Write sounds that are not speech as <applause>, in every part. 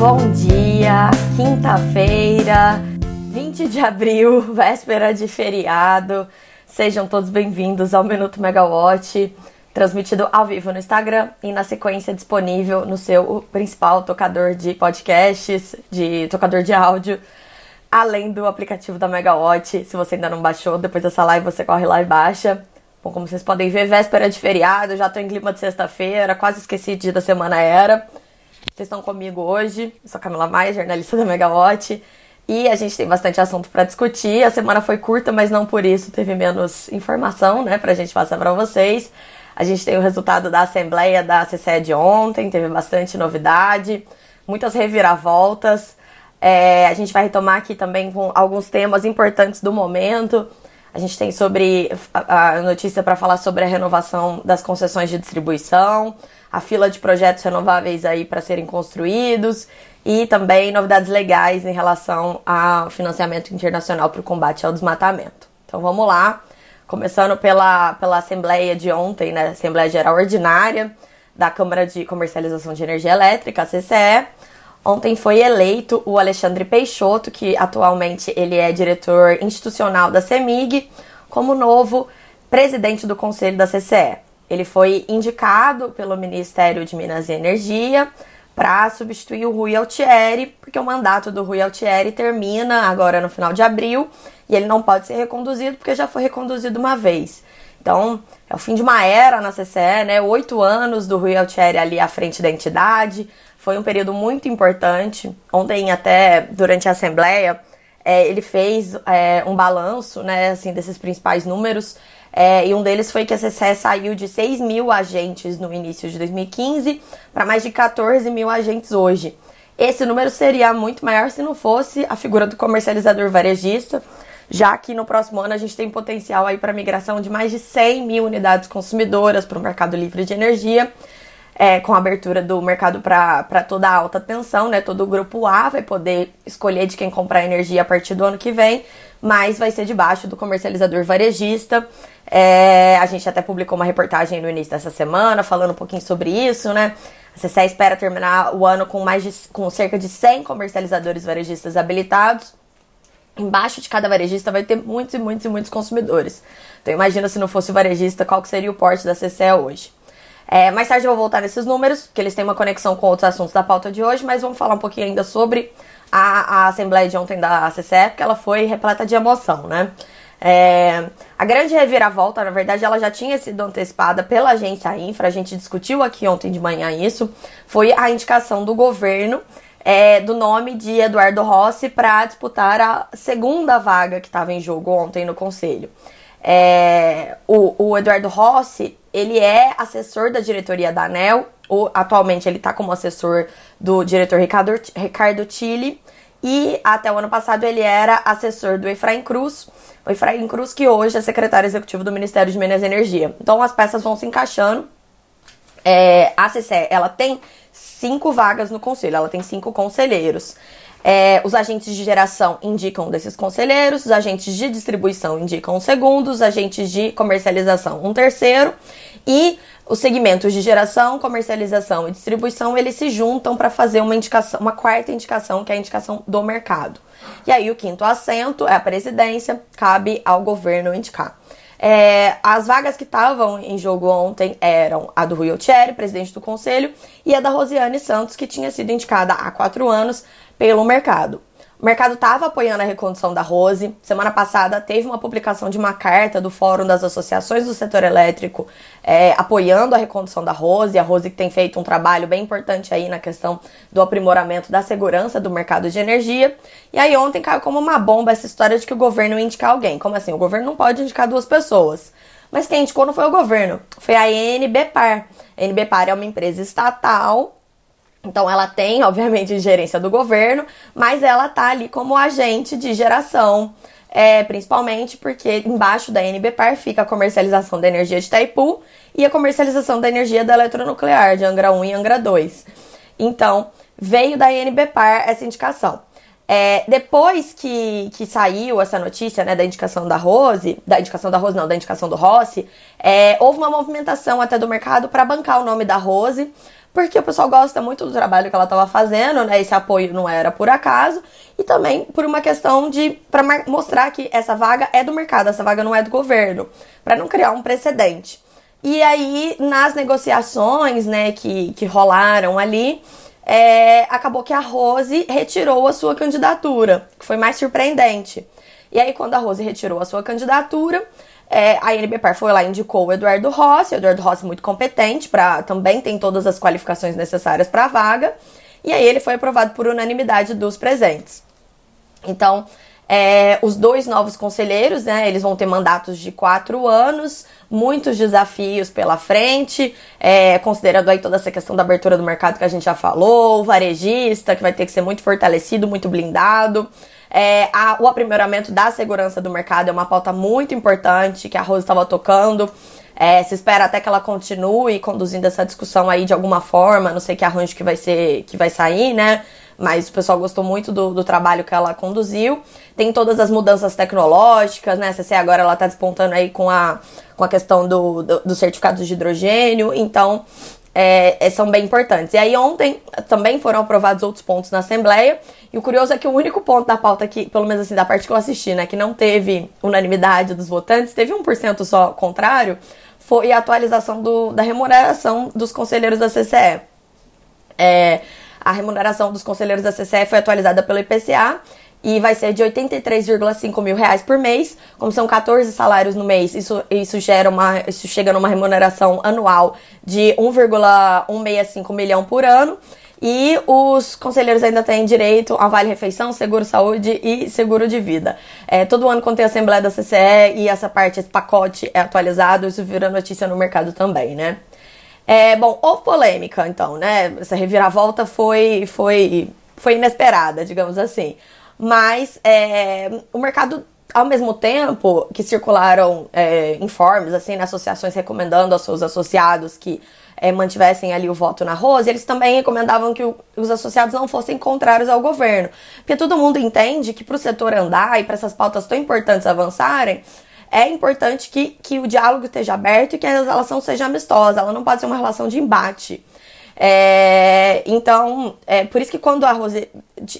bom dia! Quinta-feira, 20 de abril, <laughs> véspera de feriado. Sejam todos bem-vindos ao Minuto Megawatt, transmitido ao vivo no Instagram e na sequência disponível no seu principal tocador de podcasts, de tocador de áudio, além do aplicativo da Megawatt. Se você ainda não baixou, depois dessa live você corre lá e baixa. Bom, como vocês podem ver, véspera de feriado, já tô em clima de sexta-feira, quase esqueci de dia da semana era. Vocês estão comigo hoje, eu sou Camila Maia, jornalista da Megawatt, e a gente tem bastante assunto para discutir. A semana foi curta, mas não por isso teve menos informação, né, pra gente passar para vocês. A gente tem o resultado da Assembleia da CCE de ontem, teve bastante novidade, muitas reviravoltas. É, a gente vai retomar aqui também com alguns temas importantes do momento. A gente tem sobre a notícia para falar sobre a renovação das concessões de distribuição a fila de projetos renováveis aí para serem construídos e também novidades legais em relação ao financiamento internacional para o combate ao desmatamento. Então vamos lá, começando pela, pela Assembleia de ontem, né, Assembleia Geral Ordinária da Câmara de Comercialização de Energia Elétrica, a CCE. Ontem foi eleito o Alexandre Peixoto, que atualmente ele é diretor institucional da CEMIG, como novo presidente do Conselho da CCE. Ele foi indicado pelo Ministério de Minas e Energia para substituir o Rui Altieri, porque o mandato do Rui Altieri termina agora no final de abril e ele não pode ser reconduzido porque já foi reconduzido uma vez. Então, é o fim de uma era na CCE, né? Oito anos do Rui Altieri ali à frente da entidade. Foi um período muito importante. Ontem, até durante a Assembleia, é, ele fez é, um balanço, né, assim, desses principais números. É, e um deles foi que a CCE saiu de 6 mil agentes no início de 2015 para mais de 14 mil agentes hoje. Esse número seria muito maior se não fosse a figura do comercializador varejista, já que no próximo ano a gente tem potencial aí para migração de mais de 100 mil unidades consumidoras para o mercado livre de energia, é, com a abertura do mercado para toda a alta tensão, né? Todo o grupo A vai poder escolher de quem comprar energia a partir do ano que vem, mas vai ser debaixo do comercializador varejista. É, a gente até publicou uma reportagem no início dessa semana falando um pouquinho sobre isso, né? A CCE espera terminar o ano com mais de, com cerca de 100 comercializadores varejistas habilitados. Embaixo de cada varejista vai ter muitos e muitos e muitos consumidores. Então imagina se não fosse o varejista, qual que seria o porte da CCE hoje. É, mais tarde eu vou voltar nesses números, que eles têm uma conexão com outros assuntos da pauta de hoje, mas vamos falar um pouquinho ainda sobre a, a Assembleia de ontem da CCE, porque ela foi repleta de emoção, né? É, a grande reviravolta, na verdade, ela já tinha sido antecipada pela agência Infra, a gente discutiu aqui ontem de manhã isso, foi a indicação do governo é, do nome de Eduardo Rossi para disputar a segunda vaga que estava em jogo ontem no Conselho. É, o, o, Eduardo Rossi, ele é assessor da diretoria da ANEL, ou, atualmente ele está como assessor do diretor Ricardo, Ricardo Tille, e até o ano passado ele era assessor do Efraim Cruz, o Efraim Cruz que hoje é secretário executivo do Ministério de Minas e Energia. Então as peças vão se encaixando. É, a CCE, ela tem cinco vagas no conselho, ela tem cinco conselheiros. É, os agentes de geração indicam um desses conselheiros, os agentes de distribuição indicam um segundo, os agentes de comercialização um terceiro e os segmentos de geração, comercialização e distribuição, eles se juntam para fazer uma indicação, uma quarta indicação, que é a indicação do mercado. E aí o quinto assento é a presidência, cabe ao governo indicar. É, as vagas que estavam em jogo ontem eram a do Rui Altieri, presidente do conselho, e a da Rosiane Santos, que tinha sido indicada há quatro anos pelo mercado. O mercado estava apoiando a recondução da Rose. Semana passada teve uma publicação de uma carta do Fórum das Associações do Setor Elétrico é, apoiando a recondução da Rose. A Rose que tem feito um trabalho bem importante aí na questão do aprimoramento da segurança do mercado de energia. E aí ontem caiu como uma bomba essa história de que o governo ia indicar alguém. Como assim? O governo não pode indicar duas pessoas. Mas quem indicou não foi o governo, foi a NBPAR. A NBPAR é uma empresa estatal então ela tem, obviamente, gerência do governo, mas ela tá ali como agente de geração, é, principalmente porque embaixo da NBPAR fica a comercialização da energia de Itaipu e a comercialização da energia da eletronuclear de Angra 1 e Angra 2. Então, veio da NBPAR essa indicação. É, depois que, que saiu essa notícia, né, da indicação da Rose, da indicação da Rose não, da indicação do Rossi, é, houve uma movimentação até do mercado para bancar o nome da Rose, porque o pessoal gosta muito do trabalho que ela estava fazendo, né? Esse apoio não era por acaso, e também por uma questão de para mostrar que essa vaga é do mercado, essa vaga não é do governo, para não criar um precedente. E aí, nas negociações, né, que, que rolaram ali, é, acabou que a Rose retirou a sua candidatura, que foi mais surpreendente. E aí, quando a Rose retirou a sua candidatura, é, a NBPAR foi lá e indicou o Eduardo Rossi, o Eduardo Rossi muito competente, para também tem todas as qualificações necessárias para a vaga, e aí ele foi aprovado por unanimidade dos presentes. Então, é, os dois novos conselheiros, né, eles vão ter mandatos de quatro anos, muitos desafios pela frente, é, considerando aí toda essa questão da abertura do mercado que a gente já falou, o varejista, que vai ter que ser muito fortalecido, muito blindado. É, a, o aprimoramento da segurança do mercado é uma pauta muito importante que a Rose estava tocando. É, se espera até que ela continue conduzindo essa discussão aí de alguma forma, não sei que arranjo que vai ser, que vai sair, né? Mas o pessoal gostou muito do, do trabalho que ela conduziu. Tem todas as mudanças tecnológicas, né? A CC agora ela tá despontando aí com a, com a questão do, do, do de hidrogênio. Então, é, é, são bem importantes. E aí ontem também foram aprovados outros pontos na Assembleia. E o curioso é que o único ponto da pauta que, pelo menos assim, da parte que eu assisti, né, que não teve unanimidade dos votantes, teve 1% só contrário, foi a atualização do, da remuneração dos conselheiros da CCE. É, a remuneração dos conselheiros da CCE foi atualizada pelo IPCA e vai ser de 83,5 mil reais por mês. Como são 14 salários no mês, isso, isso, gera uma, isso chega numa remuneração anual de 1,165 milhão por ano. E os conselheiros ainda têm direito a vale-refeição, seguro-saúde e seguro de vida. É, todo ano, quando tem a Assembleia da CCE e essa parte, esse pacote é atualizado, isso vira notícia no mercado também, né? É, bom, houve polêmica, então, né? Essa reviravolta foi, foi, foi inesperada, digamos assim. Mas é, o mercado, ao mesmo tempo que circularam é, informes, assim, né, associações recomendando aos seus associados que é, mantivessem ali o voto na Rose, eles também recomendavam que o, os associados não fossem contrários ao governo. Porque todo mundo entende que para o setor andar e para essas pautas tão importantes avançarem, é importante que, que o diálogo esteja aberto e que a relação seja amistosa. Ela não pode ser uma relação de embate. É, então, é por isso que quando a Rose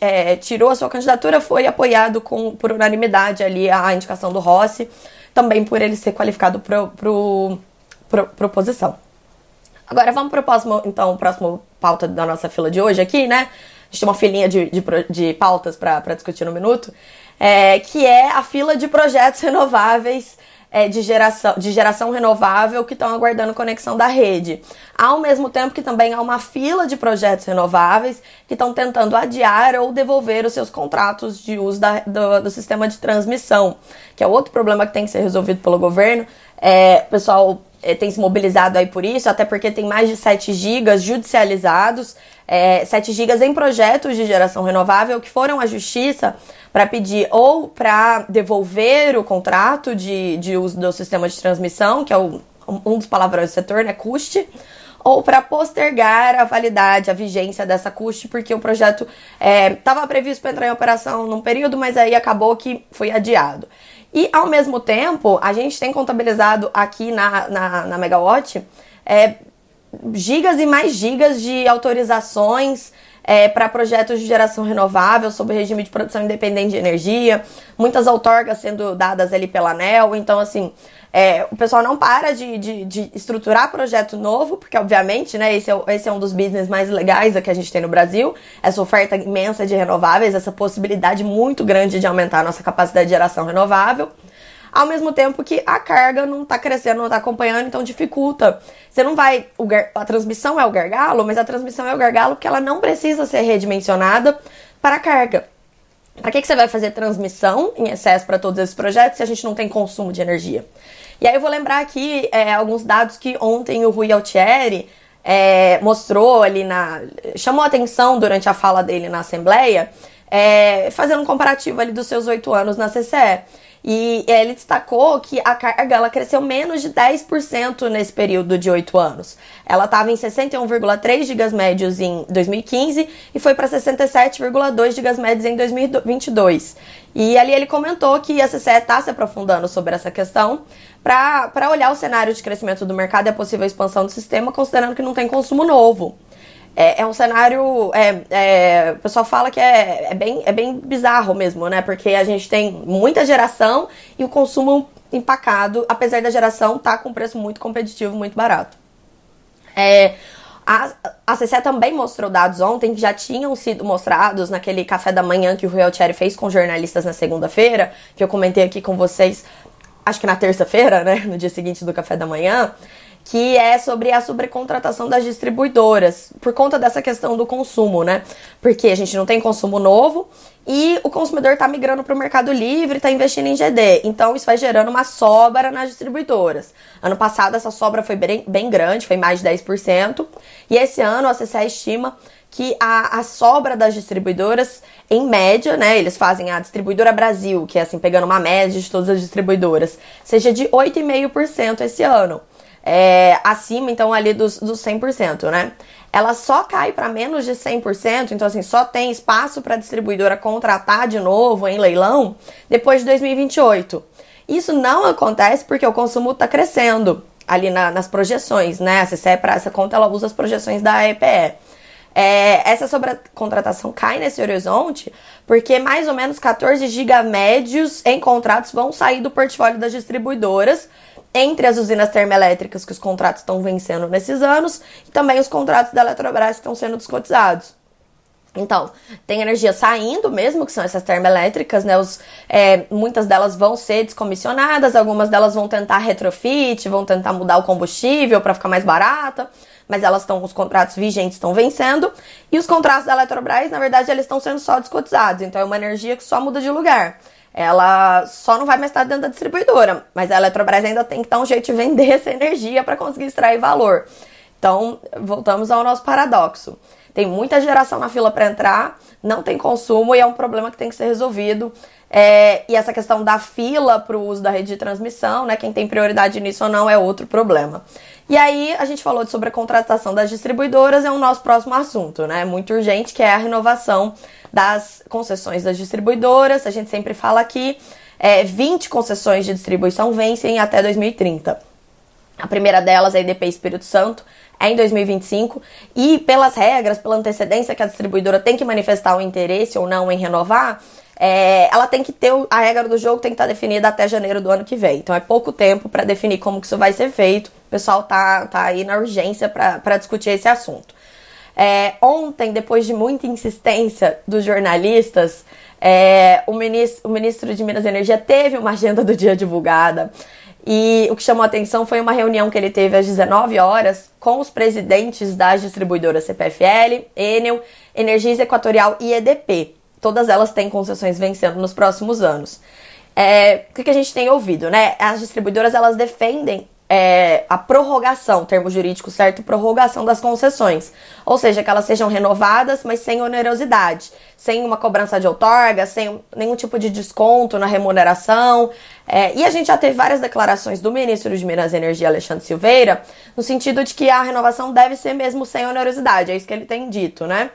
é, tirou a sua candidatura, foi apoiado com, por unanimidade ali a indicação do Rossi, também por ele ser qualificado para proposição. Agora vamos para o próximo, então, próximo pauta da nossa fila de hoje aqui, né? A gente tem uma filinha de, de, de pautas para discutir no minuto, é, que é a fila de projetos renováveis é, de, geração, de geração renovável que estão aguardando conexão da rede. Ao mesmo tempo que também há uma fila de projetos renováveis que estão tentando adiar ou devolver os seus contratos de uso da, do, do, sistema de transmissão, que é outro problema que tem que ser resolvido pelo governo. É, o pessoal é, tem se mobilizado aí por isso, até porque tem mais de 7 gigas judicializados, é, 7 gigas em projetos de geração renovável que foram à justiça para pedir ou para devolver o contrato de, de uso do sistema de transmissão, que é o, um dos palavrões do setor, né, custe, ou para postergar a validade, a vigência dessa custe, porque o projeto estava é, previsto para entrar em operação num período, mas aí acabou que foi adiado. E ao mesmo tempo, a gente tem contabilizado aqui na, na, na Megawatt é, gigas e mais gigas de autorizações é, para projetos de geração renovável, sob regime de produção independente de energia, muitas outorgas sendo dadas ali pela ANEL. Então, assim, é, o pessoal não para de, de, de, estruturar projeto novo, porque, obviamente, né, esse é, esse é um dos business mais legais que a gente tem no Brasil, essa oferta imensa de renováveis, essa possibilidade muito grande de aumentar a nossa capacidade de geração renovável ao mesmo tempo que a carga não está crescendo, não está acompanhando, então dificulta. Você não vai. a transmissão é o gargalo, mas a transmissão é o gargalo porque ela não precisa ser redimensionada para a carga. Para que, que você vai fazer transmissão em excesso para todos esses projetos se a gente não tem consumo de energia? E aí eu vou lembrar aqui é, alguns dados que ontem o Rui Altieri é, mostrou ali na. chamou atenção durante a fala dele na Assembleia, é, fazendo um comparativo ali dos seus oito anos na CCE. E ele destacou que a carga ela cresceu menos de 10% nesse período de 8 anos. Ela estava em 61,3 gigas médios em 2015 e foi para 67,2 gigas médios em 2022. E ali ele comentou que a CCE está se aprofundando sobre essa questão para olhar o cenário de crescimento do mercado e a possível expansão do sistema, considerando que não tem consumo novo. É, é um cenário. É, é, o pessoal fala que é, é, bem, é bem bizarro mesmo, né? Porque a gente tem muita geração e o consumo empacado, apesar da geração estar tá com preço muito competitivo, muito barato. É, a, a CCE também mostrou dados ontem que já tinham sido mostrados naquele café da manhã que o Rui Altieri fez com jornalistas na segunda-feira, que eu comentei aqui com vocês, acho que na terça-feira, né? No dia seguinte do café da manhã que é sobre a sobrecontratação das distribuidoras, por conta dessa questão do consumo, né? Porque a gente não tem consumo novo e o consumidor está migrando para o mercado livre, está investindo em GD. Então isso vai gerando uma sobra nas distribuidoras. Ano passado essa sobra foi bem, bem grande, foi mais de 10%, e esse ano a CCE estima que a, a sobra das distribuidoras, em média, né, eles fazem a distribuidora Brasil, que é assim, pegando uma média de todas as distribuidoras, seja de 8,5% esse ano é, acima, então, ali dos, dos 100%, né? Ela só cai para menos de 100%, então, assim, só tem espaço para a distribuidora contratar de novo em leilão depois de 2028. Isso não acontece porque o consumo está crescendo ali na, nas projeções, né? A CCE, para essa conta, ela usa as projeções da EPE. É, essa sobrecontratação cai nesse horizonte porque mais ou menos 14 gigamédios em contratos vão sair do portfólio das distribuidoras entre as usinas termoelétricas que os contratos estão vencendo nesses anos e também os contratos da Eletrobras que estão sendo descotizados. Então, tem energia saindo mesmo, que são essas termoelétricas, né? Os, é, muitas delas vão ser descomissionadas, algumas delas vão tentar retrofit, vão tentar mudar o combustível para ficar mais barata, mas elas estão, os contratos vigentes estão vencendo. E os contratos da Eletrobras, na verdade, eles estão sendo só descotizados. Então, é uma energia que só muda de lugar ela só não vai mais estar dentro da distribuidora, mas a Eletrobras ainda tem que dar um jeito de vender <laughs> essa energia para conseguir extrair valor. Então, voltamos ao nosso paradoxo. Tem muita geração na fila para entrar, não tem consumo e é um problema que tem que ser resolvido. É, e essa questão da fila para o uso da rede de transmissão, né? Quem tem prioridade nisso ou não é outro problema. E aí, a gente falou sobre a contratação das distribuidoras, é o nosso próximo assunto, né? Muito urgente, que é a renovação das concessões das distribuidoras. A gente sempre fala aqui, é, 20 concessões de distribuição vencem até 2030. A primeira delas é a IDP Espírito Santo, é em 2025, e pelas regras, pela antecedência que a distribuidora tem que manifestar o interesse ou não em renovar, é, ela tem que ter a regra do jogo tem que estar definida até janeiro do ano que vem. Então é pouco tempo para definir como que isso vai ser feito. O pessoal tá, tá aí na urgência para discutir esse assunto. É, ontem, depois de muita insistência dos jornalistas, é, o, ministro, o ministro de Minas e Energia teve uma agenda do dia divulgada. E o que chamou a atenção foi uma reunião que ele teve às 19 horas com os presidentes das distribuidoras CPFL, Enel, Energias Equatorial e EDP. Todas elas têm concessões vencendo nos próximos anos. É, o que a gente tem ouvido, né? As distribuidoras elas defendem é, a prorrogação, termo jurídico certo, prorrogação das concessões. Ou seja, que elas sejam renovadas, mas sem onerosidade, sem uma cobrança de outorga, sem nenhum tipo de desconto na remuneração. É, e a gente já teve várias declarações do ministro de Minas e Energia, Alexandre Silveira, no sentido de que a renovação deve ser mesmo sem onerosidade, é isso que ele tem dito, né?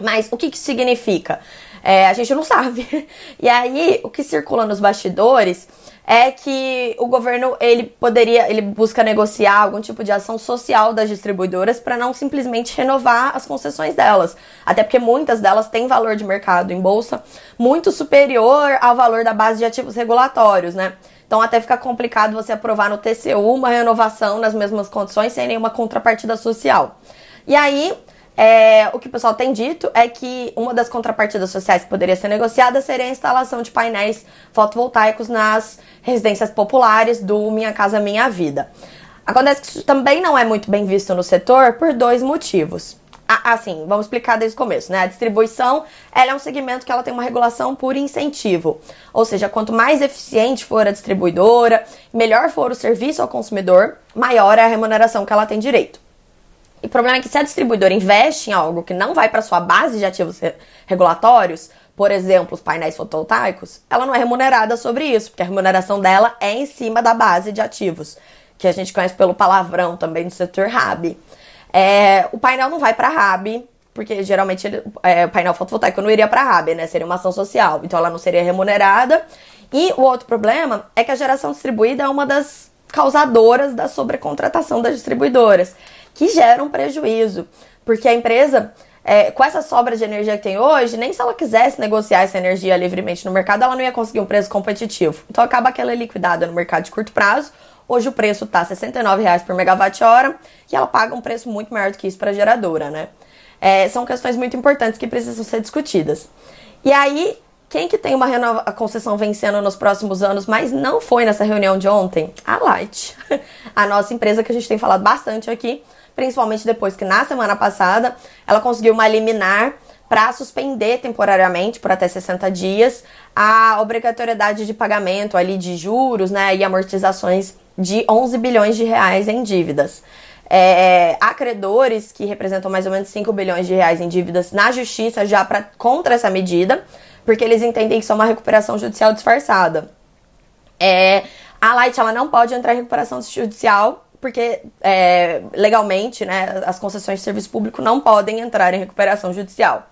Mas o que, que significa? É, a gente não sabe. <laughs> E aí, o que circula nos bastidores é que o governo ele poderia, ele busca negociar algum tipo de ação social das distribuidoras para não simplesmente renovar as concessões delas. Até porque muitas delas têm valor de mercado em bolsa muito superior ao valor da base de ativos regulatórios, né? Então até fica complicado você aprovar no TCU uma renovação nas mesmas condições sem nenhuma contrapartida social. E aí, é, o que o pessoal tem dito é que uma das contrapartidas sociais que poderia ser negociada seria a instalação de painéis fotovoltaicos nas residências populares do Minha Casa Minha Vida. Acontece que isso também não é muito bem visto no setor por dois motivos. Assim, vamos explicar desde o começo, né? A distribuição, ela é um segmento que ela tem uma regulação por incentivo. Ou seja, quanto mais eficiente for a distribuidora, melhor for o serviço ao consumidor, maior é a remuneração que ela tem direito. O problema é que se a distribuidora investe em algo que não vai para sua base de ativos regulatórios, por exemplo, os painéis fotovoltaicos, ela não é remunerada sobre isso, porque a remuneração dela é em cima da base de ativos, que a gente conhece pelo palavrão também do setor RAB. É, o painel não vai para RAB, porque geralmente ele, é, o painel fotovoltaico não iria para RAB, né? Seria uma ação social, então ela não seria remunerada. E o outro problema é que a geração distribuída é uma das causadoras da sobrecontratação das distribuidoras, que geram prejuízo, porque a empresa é, com essa sobra de energia que tem hoje, nem se ela quisesse negociar essa energia livremente no mercado, ela não ia conseguir um preço competitivo. Então acaba que ela é liquidada no mercado de curto prazo. Hoje o preço está R$ 69,00 por megawatt-hora e ela paga um preço muito maior do que isso para a geradora, né? É, são questões muito importantes que precisam ser discutidas. E aí, quem que tem uma a concessão vencendo nos próximos anos, mas não foi nessa reunião de ontem? A Light. <laughs> A nossa empresa que a gente tem falado bastante aqui, principalmente depois que na semana passada ela conseguiu uma liminar para suspender temporariamente por até 60 dias a obrigatoriedade de pagamento ali de juros, né, e amortizações de 11 bilhões de reais em dívidas. É, há credores que representam mais ou menos 5 bilhões de reais em dívidas na justiça já pra, contra essa medida, porque eles entendem que isso é uma recuperação judicial disfarçada. É, a Light ela não pode entrar em recuperação judicial porque é, legalmente, né, as concessões de serviço público não podem entrar em recuperação judicial.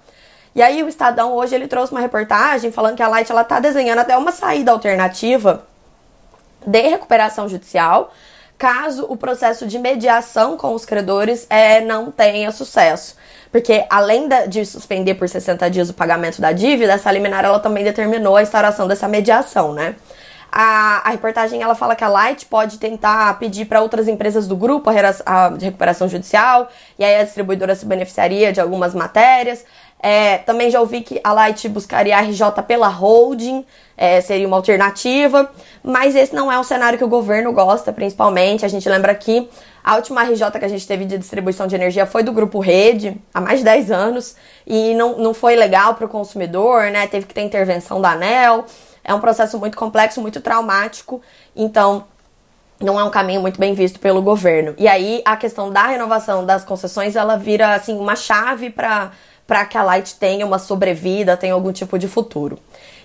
E aí o Estadão hoje ele trouxe uma reportagem falando que a Light está desenhando até uma saída alternativa de recuperação judicial, caso o processo de mediação com os credores é, não tenha sucesso. Porque além de suspender por 60 dias o pagamento da dívida, essa liminar ela também determinou a instauração dessa mediação, né? A, a reportagem ela fala que a Light pode tentar pedir para outras empresas do grupo a, a, recuperação judicial, e aí a distribuidora se beneficiaria de algumas matérias. É, também já ouvi que a Light buscaria a RJ pela holding, é, seria uma alternativa, mas esse não é um cenário que o governo gosta, principalmente. A gente lembra que a última RJ que a gente teve de distribuição de energia foi do Grupo Rede, há mais de 10 anos, e não, não foi legal para o consumidor, né? Teve que ter intervenção da ANEL. É um processo muito complexo, muito traumático, então não é um caminho muito bem visto pelo governo. E aí a questão da renovação das concessões, ela vira assim uma chave para para que a Light tenha uma sobrevida, tenha algum tipo de futuro.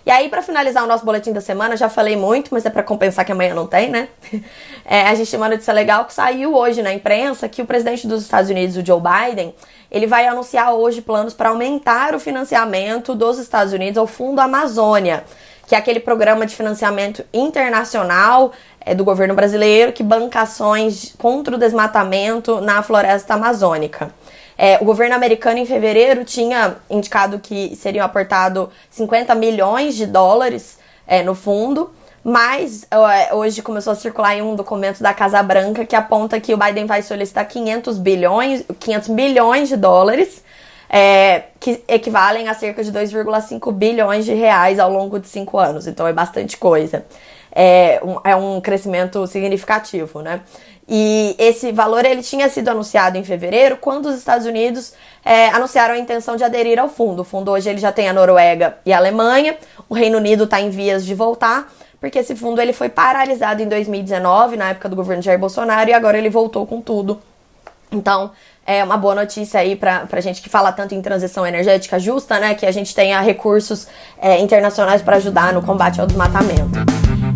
E aí, para finalizar o nosso boletim da semana, já falei muito, mas é para compensar que amanhã não tem, né? <laughs> É, a gente tem uma notícia legal que saiu hoje na imprensa que o presidente dos Estados Unidos, o Joe Biden, ele vai anunciar hoje planos para aumentar o financiamento dos Estados Unidos ao Fundo Amazônia que é aquele programa de financiamento internacional é, do governo brasileiro que banca ações contra o desmatamento na floresta amazônica. É, o governo americano, em fevereiro, tinha indicado que seriam aportados 50 milhões de dólares é, no fundo, mas é, hoje começou a circular um documento da Casa Branca que aponta que o Biden vai solicitar 500 bilhões, 500 bilhões de dólares é, que equivalem a cerca de 2,5 bilhões de reais ao longo de cinco anos. Então é bastante coisa. É um, é um crescimento significativo, né? E esse valor ele tinha sido anunciado em fevereiro, quando os Estados Unidos é, anunciaram a intenção de aderir ao fundo. O fundo hoje ele já tem a Noruega e a Alemanha. O Reino Unido está em vias de voltar, porque esse fundo ele foi paralisado em 2019, na época do governo Jair Bolsonaro, e agora ele voltou com tudo. Então, é uma boa notícia aí para a gente que fala tanto em transição energética justa, né? Que a gente tenha recursos é, internacionais para ajudar no combate ao desmatamento.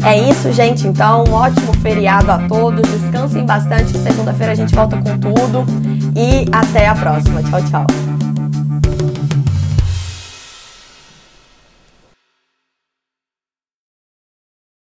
É isso, gente. Então, um ótimo feriado a todos. Descansem bastante. Segunda-feira a gente volta com tudo. E até a próxima. Tchau, tchau.